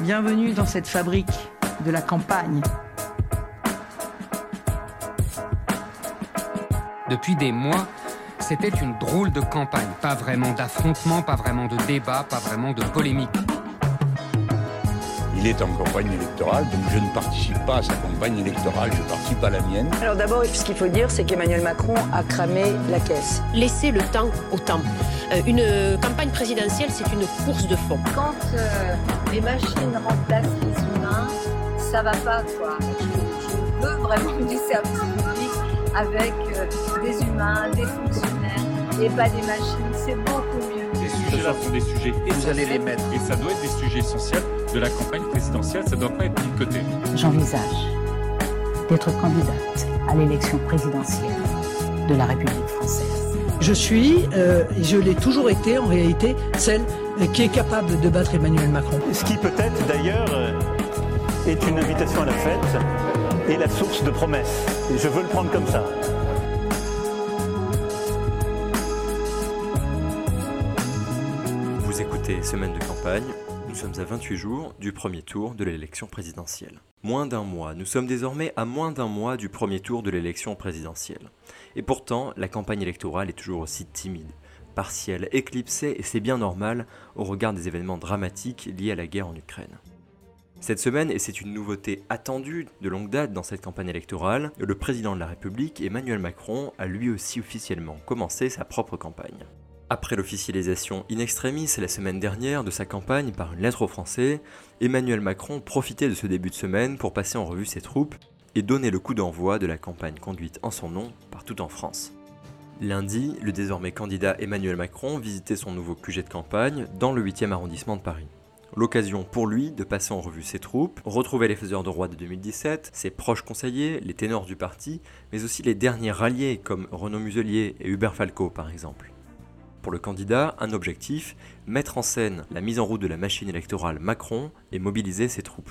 Bienvenue dans cette fabrique de la campagne. Depuis des mois, c'était une drôle de campagne. Pas vraiment d'affrontement, pas vraiment de débat, pas vraiment de polémique. Est en campagne électorale, donc je ne participe pas à sa campagne électorale, je participe à la mienne. Alors d'abord, ce qu'il faut dire, c'est qu'Emmanuel Macron a cramé la caisse. Laissez le temps au temps. Euh, une campagne présidentielle, c'est une course de fond. Quand euh, les machines remplacent les humains, ça va pas, quoi. Je, veux vraiment du service public avec euh, des humains, des fonctionnaires et pas des machines. C'est beaucoup mieux. Ces sujets-là sont des sujets Vous allez les mettre. Et ça doit être des sujets essentiels de la campagne présidentielle. Ça ne doit pas être mis de côté. J'envisage d'être candidate à l'élection présidentielle de la République française. Je suis, euh, et je l'ai toujours été en réalité, celle qui est capable de battre Emmanuel Macron. Ce qui peut-être d'ailleurs euh, est une invitation à la fête et la source de promesses. Et je veux le prendre comme ça. Vous écoutez Semaine de campagne, sommes à 28 jours du premier tour de l'élection présidentielle. Moins d'un mois, nous sommes désormais à moins d'un mois du premier tour de l'élection présidentielle. Et pourtant, la campagne électorale est toujours aussi timide, partielle, éclipsée, et c'est bien normal au regard des événements dramatiques liés à la guerre en Ukraine. Cette semaine, et c'est une nouveauté attendue de longue date dans cette campagne électorale, le président de la République, Emmanuel Macron, a lui aussi officiellement commencé sa propre campagne. Après l'officialisation in extremis la semaine dernière de sa campagne par une lettre aux Français, Emmanuel Macron profitait de ce début de semaine pour passer en revue ses troupes et donner le coup d'envoi de la campagne conduite en son nom partout en France. Lundi, le désormais candidat Emmanuel Macron visitait son nouveau QG de campagne dans le 8e arrondissement de Paris. L'occasion pour lui de passer en revue ses troupes, retrouver les faiseurs de roi de 2017, ses proches conseillers, les ténors du parti, mais aussi les derniers ralliés comme Renaud Muselier et Hubert Falco par exemple. Le candidat, un objectif, mettre en scène la mise en route de la machine électorale Macron et mobiliser ses troupes.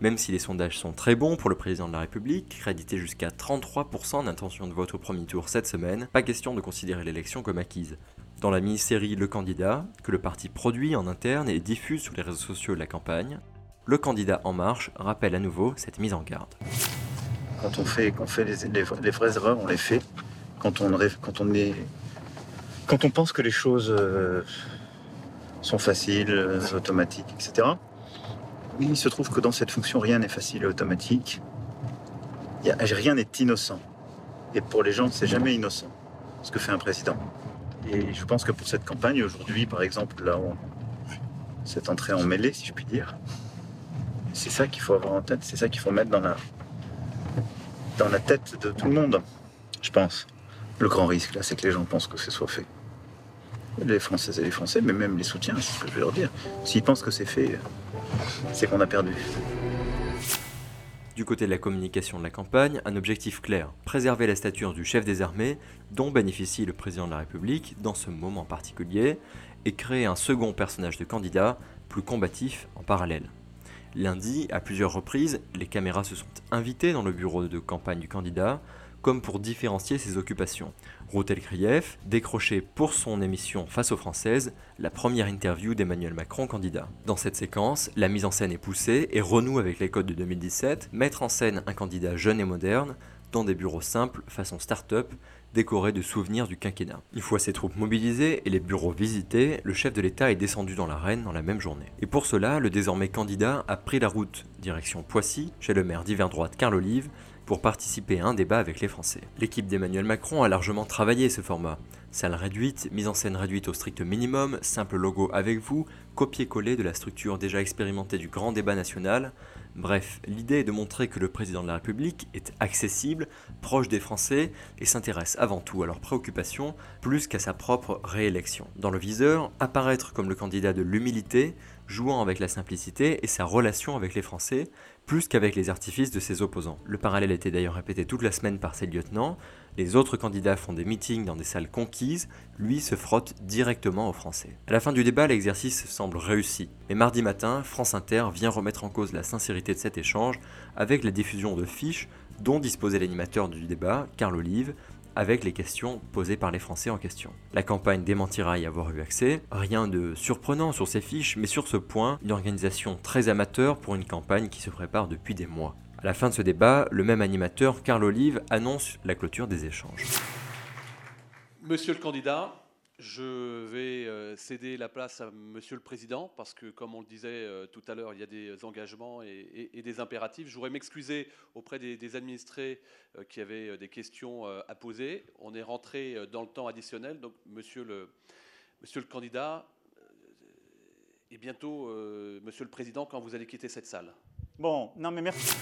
Même si les sondages sont très bons pour le président de la République, crédité jusqu'à 33% d'intention de vote au premier tour cette semaine, pas question de considérer l'élection comme acquise. Dans la mini-série Le Candidat, que le parti produit en interne et diffuse sur les réseaux sociaux de la campagne, le candidat En Marche rappelle à nouveau cette mise en garde. Quand on fait, les, vraies erreurs, on les fait. Quand on, quand quand on pense que les choses euh, sont faciles, euh, automatiques, etc., il se trouve que dans cette fonction, rien n'est facile et automatique. Rien n'est innocent. Et pour les gens, c'est jamais innocent ce que fait un président. Et je pense que pour cette campagne, aujourd'hui, par exemple, là, on, cette entrée en mêlée, si je puis dire, c'est ça qu'il faut avoir en tête, c'est ça qu'il faut mettre dans la, dans la tête de tout le monde, je pense. Le grand risque, là, c'est que les gens pensent que ce soit fait. Les Françaises et les Français, mais même les soutiens, c'est ce que je veux leur dire. S'ils pensent que c'est fait, c'est qu'on a perdu. Du côté de la communication de la campagne, un objectif clair, préserver la stature du chef des armées dont bénéficie le président de la République dans ce moment particulier, et créer un second personnage de candidat plus combatif en parallèle. Lundi, à plusieurs reprises, les caméras se sont invitées dans le bureau de campagne du candidat, comme pour différencier ses occupations. Routel Krief décroché pour son émission Face aux Françaises la première interview d'Emmanuel Macron candidat. Dans cette séquence, la mise en scène est poussée et renoue avec les codes de 2017, mettre en scène un candidat jeune et moderne dans des bureaux simples façon start-up décorés de souvenirs du quinquennat. Une fois ses troupes mobilisées et les bureaux visités, le chef de l'État est descendu dans l'arène dans la même journée. Et pour cela, le désormais candidat a pris la route direction Poissy, chez le maire d'hiver droite Carl Olive, pour participer à un débat avec les Français. L'équipe d'Emmanuel Macron a largement travaillé ce format. Salle réduite, mise en scène réduite au strict minimum, simple logo avec vous, copier-coller de la structure déjà expérimentée du grand débat national. Bref, l'idée est de montrer que le président de la République est accessible, proche des Français et s'intéresse avant tout à leurs préoccupations plus qu'à sa propre réélection. Dans le viseur, apparaître comme le candidat de l'humilité, jouant avec la simplicité et sa relation avec les Français, plus qu'avec les artifices de ses opposants. Le parallèle était d'ailleurs répété toute la semaine par ses lieutenants, les autres candidats font des meetings dans des salles conquises, lui se frotte directement aux Français. À la fin du débat, l'exercice semble réussi, mais mardi matin, France Inter vient remettre en cause la sincérité de cet échange avec la diffusion de fiches dont disposait l'animateur du débat, Carl Olive, avec les questions posées par les Français en question. La campagne démentira y avoir eu accès, rien de surprenant sur ces fiches, mais sur ce point, une organisation très amateur pour une campagne qui se prépare depuis des mois. À la fin de ce débat, le même animateur, Carl Olive, annonce la clôture des échanges. Monsieur le candidat, je vais euh, céder la place à Monsieur le Président parce que, comme on le disait euh, tout à l'heure, il y a des engagements et, des impératifs. Je voudrais m'excuser auprès des, administrés euh, qui avaient des questions à poser. On est rentré dans le temps additionnel, donc Monsieur le, candidat, et bientôt Monsieur le Président quand vous allez quitter cette salle. Bon, non mais merci.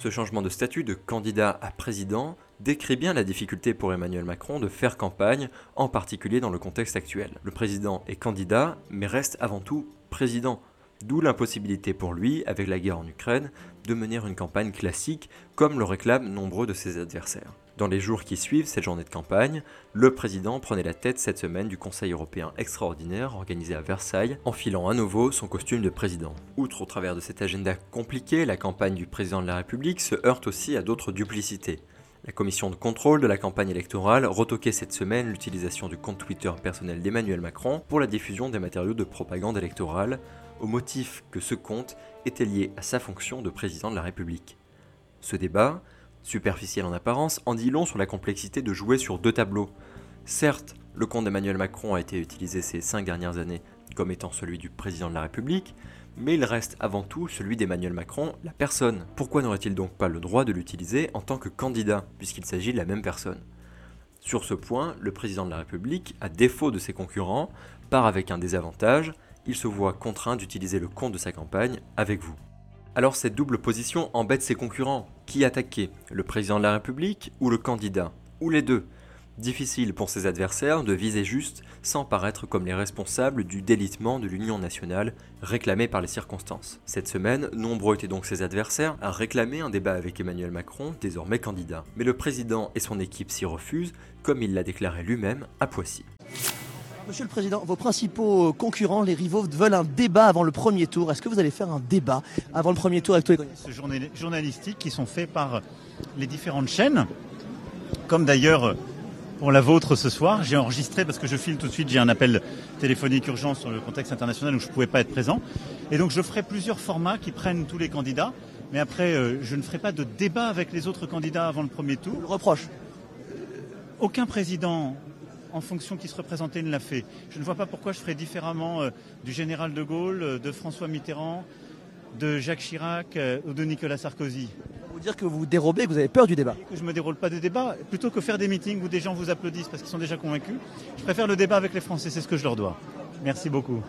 Ce changement de statut de candidat à président décrit bien la difficulté pour Emmanuel Macron de faire campagne, en particulier dans le contexte actuel. Le président est candidat, mais reste avant tout président. D'où l'impossibilité pour lui, avec la guerre en Ukraine, de mener une campagne classique comme le réclament nombreux de ses adversaires. Dans les jours qui suivent cette journée de campagne, le président prenait la tête cette semaine du Conseil européen extraordinaire organisé à Versailles, enfilant à nouveau son costume de président. Outre au travers de cet agenda compliqué, la campagne du président de la République se heurte aussi à d'autres duplicités. La commission de contrôle de la campagne électorale retoquait cette semaine l'utilisation du compte Twitter personnel d'Emmanuel Macron pour la diffusion des matériaux de propagande électorale, au motif que ce compte était lié à sa fonction de président de la République. Ce débat, superficiel en apparence, en dit long sur la complexité de jouer sur deux tableaux. Certes, le compte d'Emmanuel Macron a été utilisé ces cinq dernières années comme étant celui du président de la République, mais il reste avant tout celui d'Emmanuel Macron, la personne. Pourquoi n'aurait-il donc pas le droit de l'utiliser en tant que candidat, puisqu'il s'agit de la même personne? Sur ce point, le président de la République, à défaut de ses concurrents, part avec un désavantage, il se voit contraint d'utiliser le compte de sa campagne avec vous. Alors cette double position embête ses concurrents. Qui attaquer? Le président de la République ou le candidat? Ou les deux? Difficile pour ses adversaires de viser juste sans paraître comme les responsables du délitement de l'Union nationale réclamé par les circonstances. Cette semaine, nombreux étaient donc ses adversaires à réclamer un débat avec Emmanuel Macron, désormais candidat. Mais le président et son équipe s'y refusent, comme il l'a déclaré lui-même à Poissy. Monsieur le Président, vos principaux concurrents, les rivaux, veulent un débat avant le premier tour. Est-ce que vous allez faire un débat avant le premier tour avec tous les journalistiques qui sont faits par les différentes chaînes, comme d'ailleurs pour la vôtre ce soir. J'ai enregistré parce que je file tout de suite, j'ai un appel téléphonique urgent sur le contexte international où je ne pouvais pas être présent. Et donc je ferai plusieurs formats qui prennent tous les candidats. Mais après, euh, je ne ferai pas de débat avec les autres candidats avant le premier tour. Le reproche Aucun président en fonction qui se représentait ne l'a fait. Je ne vois pas pourquoi je ferais différemment euh, du général de Gaulle, euh, de François Mitterrand, de Jacques Chirac euh, ou de Nicolas Sarkozy. Vous dire que vous vous dérobez, que vous avez peur du débat Que je me déroule pas de débat, plutôt que faire des meetings où des gens vous applaudissent parce qu'ils sont déjà convaincus. Je préfère le débat avec les Français, c'est ce que je leur dois. Merci beaucoup.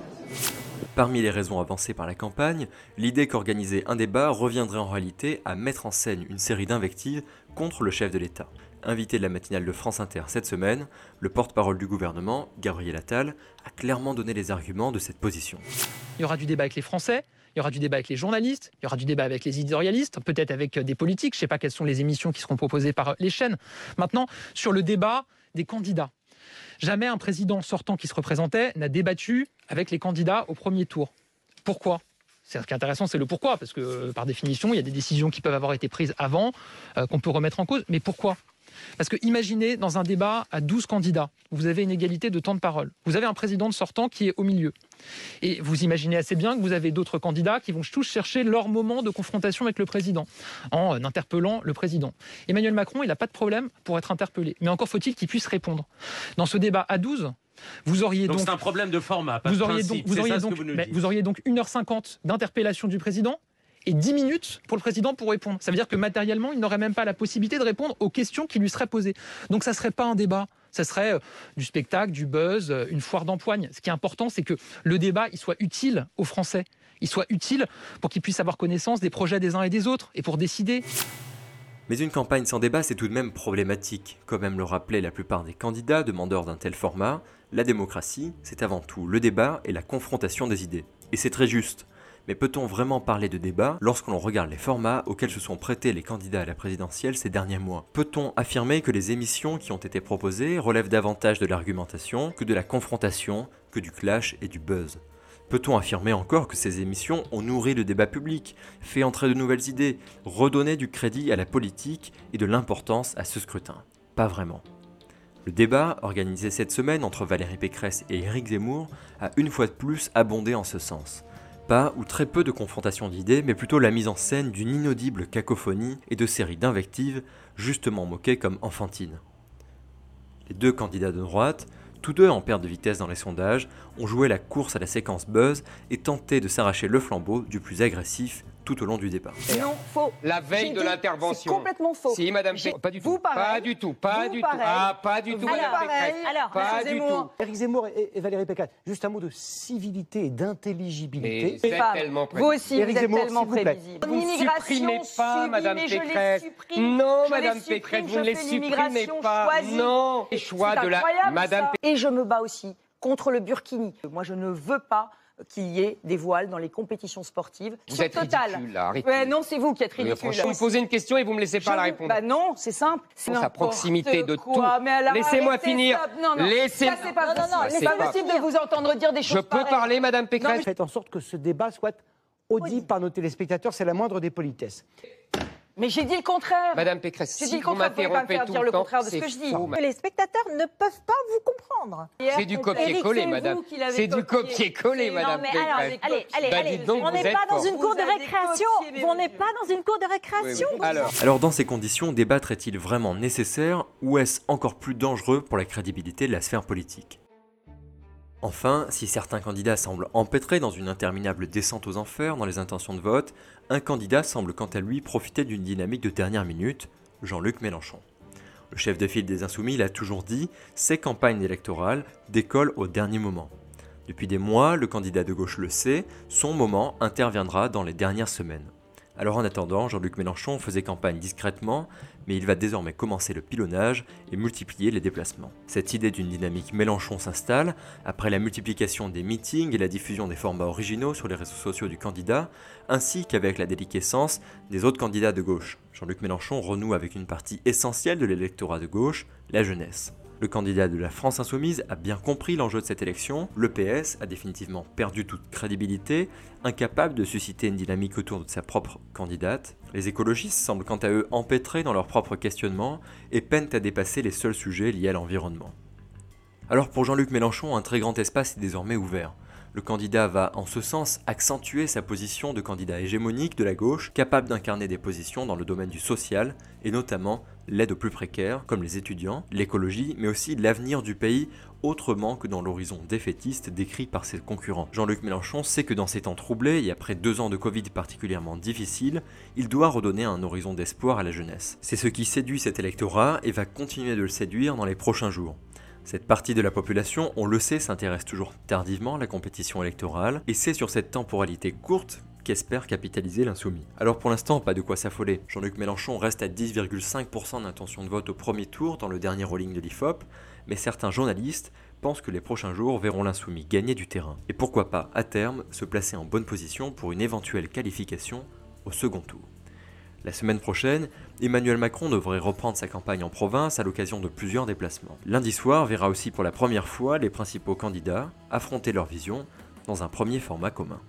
Parmi les raisons avancées par la campagne, l'idée qu'organiser un débat reviendrait en réalité à mettre en scène une série d'invectives contre le chef de l'État. Invité de la matinale de France Inter cette semaine, le porte-parole du gouvernement, Gabriel Attal, a clairement donné les arguments de cette position. Il y aura du débat avec les Français, il y aura du débat avec les journalistes, il y aura du débat avec les éditorialistes, peut-être avec des politiques. Je ne sais pas quelles sont les émissions qui seront proposées par les chaînes. Maintenant, sur le débat des candidats. Jamais un président sortant qui se représentait n'a débattu avec les candidats au premier tour. Pourquoi? Ce qui est intéressant, c'est le pourquoi, parce que par définition, il y a des décisions qui peuvent avoir été prises avant, euh, qu'on peut remettre en cause. Mais pourquoi? Parce que imaginez dans un débat à 12 candidats, vous avez une égalité de temps de parole. Vous avez un président de sortant qui est au milieu. Et vous imaginez assez bien que vous avez d'autres candidats qui vont tous chercher leur moment de confrontation avec le président en interpellant le président. Emmanuel Macron, il n'a pas de problème pour être interpellé. Mais encore faut-il qu'il puisse répondre. Dans ce débat à 12, vous auriez donc. c'est un problème de format, pas vous de auriez principe. Donc, vous, auriez donc, vous auriez donc 1h50 d'interpellation du président et 10 minutes pour le président pour répondre. Ça veut dire que matériellement, il n'aurait même pas la possibilité de répondre aux questions qui lui seraient posées. Donc ça ne serait pas un débat. Ça serait euh, du spectacle, du buzz, euh, une foire d'empoigne. Ce qui est important, c'est que le débat soit utile aux Français. Il soit utile pour qu'ils puissent avoir connaissance des projets des uns et des autres et pour décider. Mais une campagne sans débat, c'est tout de même problématique. Comme même le rappelaient la plupart des candidats demandeurs d'un tel format, la démocratie, c'est avant tout le débat et la confrontation des idées. Et c'est très juste. Mais peut-on vraiment parler de débat lorsqu'on regarde les formats auxquels se sont prêtés les candidats à la présidentielle ces derniers mois Peut-on affirmer que les émissions qui ont été proposées relèvent davantage de l'argumentation que de la confrontation, que du clash et du buzz Peut-on affirmer encore que ces émissions ont nourri le débat public, fait entrer de nouvelles idées, redonné du crédit à la politique et de l'importance à ce scrutin? Pas vraiment. Le débat, organisé cette semaine entre Valérie Pécresse et Éric Zemmour, a une fois de plus abondé en ce sens. Pas ou très peu de confrontation d'idées, mais plutôt la mise en scène d'une inaudible cacophonie et de séries d'invectives, justement moquées comme enfantines. Les deux candidats de droite, tous deux en perte de vitesse dans les sondages, ont joué la course à la séquence buzz et tenté de s'arracher le flambeau du plus agressif tout au long du débat. Non, faux. La veille de l'intervention. C'est complètement faux. Si, madame Pécresse. Pas du Vous tout. pareil. Pas du tout. Pas Vous du pareil. tout. Ah, pas du tout, Vous madame pareil. Pécresse. Alors, pas du Zemmour. tout. Éric Zemmour et, et Valérie Pécresse, juste un mot de civilité et d'intelligibilité. Vous êtes tellement Vous aussi, Éric vous êtes Zemmour, tellement s'il vous plaît. prévisible. Vous ne supprimez pas, madame Pécresse. Non, madame Pécresse, vous je ne les supprimez pas. Non. Les choix C'est de la- incroyable, madame. Et je me bats aussi contre le burkini. Moi, je ne veux pas qu'il y ait des voiles dans les compétitions sportives. Vous sur êtes Total. ridicule, là, arrêtez. Ouais, non, c'est vous qui êtes Mais ridicule. franchement, vous me posez une question et vous me laissez pas Je la vous- répondre. Bah non, c'est simple. C'est Sa proximité de quoi. tout. Laissez-moi finir. Non, non. Laissez- Ça, c'est pas Non, non, possible. non, pas pas. possible de vous entendre dire des choses Je peux pareilles. parler, madame Pécresse Faites en sorte que ce débat soit audible par nos téléspectateurs, c'est la moindre des politesses. Mais j'ai dit le contraire. Madame Pécresse, J'ai si dit le vous contraire, vous pouvez pas me m'interrompez faire tout dire le le temps, contraire de ce que je dis. Les spectateurs ne peuvent pas vous comprendre. C'est du copier-coller, madame. C'est du copier-coller, madame Non, mais alors, Pécresse. allez, allez, Bah, allez. on n'est pas dans une cour de récréation. On n'est pas dans une cour de récréation. Alors, Alors dans ces conditions, débattre est-il vraiment nécessaire ou est-ce encore plus dangereux pour la crédibilité de la sphère politique? Enfin, si certains candidats semblent empêtrés dans une interminable descente aux enfers dans les intentions de vote, un candidat semble quant à lui profiter d'une dynamique de dernière minute, Jean-Luc Mélenchon. Le chef de file des Insoumis l'a toujours dit, ces campagnes électorales décollent au dernier moment. Depuis des mois, le candidat de gauche le sait, son moment interviendra dans les dernières semaines. Alors en attendant, Jean-Luc Mélenchon faisait campagne discrètement, mais il va désormais commencer le pilonnage et multiplier les déplacements. Cette idée d'une dynamique Mélenchon s'installe après la multiplication des meetings et la diffusion des formats originaux sur les réseaux sociaux du candidat, ainsi qu'avec la déliquescence des autres candidats de gauche. Jean-Luc Mélenchon renoue avec une partie essentielle de l'électorat de gauche, la jeunesse. Le candidat de la France insoumise a bien compris l'enjeu de cette élection, le PS a définitivement perdu toute crédibilité, incapable de susciter une dynamique autour de sa propre candidate. Les écologistes semblent quant à eux empêtrés dans leurs propres questionnements et peinent à dépasser les seuls sujets liés à l'environnement. Alors pour Jean-Luc Mélenchon, un très grand espace est désormais ouvert. Le candidat va, en ce sens, accentuer sa position de candidat hégémonique de la gauche, capable d'incarner des positions dans le domaine du social, et notamment l'aide aux plus précaires, comme les étudiants, l'écologie, mais aussi l'avenir du pays, autrement que dans l'horizon défaitiste décrit par ses concurrents. Jean-Luc Mélenchon sait que dans ces temps troublés, et après deux ans de Covid particulièrement difficiles, il doit redonner un horizon d'espoir à la jeunesse. C'est ce qui séduit cet électorat et va continuer de le séduire dans les prochains jours. Cette partie de la population, on le sait, s'intéresse toujours tardivement à la compétition électorale, et c'est sur cette temporalité courte qu'espère capitaliser l'insoumis. Alors pour l'instant, pas de quoi s'affoler. Jean-Luc Mélenchon reste à 10,5% d'intention de vote au premier tour dans le dernier rolling de l'IFOP, mais certains journalistes pensent que les prochains jours verront l'insoumis gagner du terrain. Et pourquoi pas, à terme, se placer en bonne position pour une éventuelle qualification au second tour. La semaine prochaine, Emmanuel Macron devrait reprendre sa campagne en province à l'occasion de plusieurs déplacements. Lundi soir verra aussi pour la première fois les principaux candidats affronter leur vision dans un premier format commun.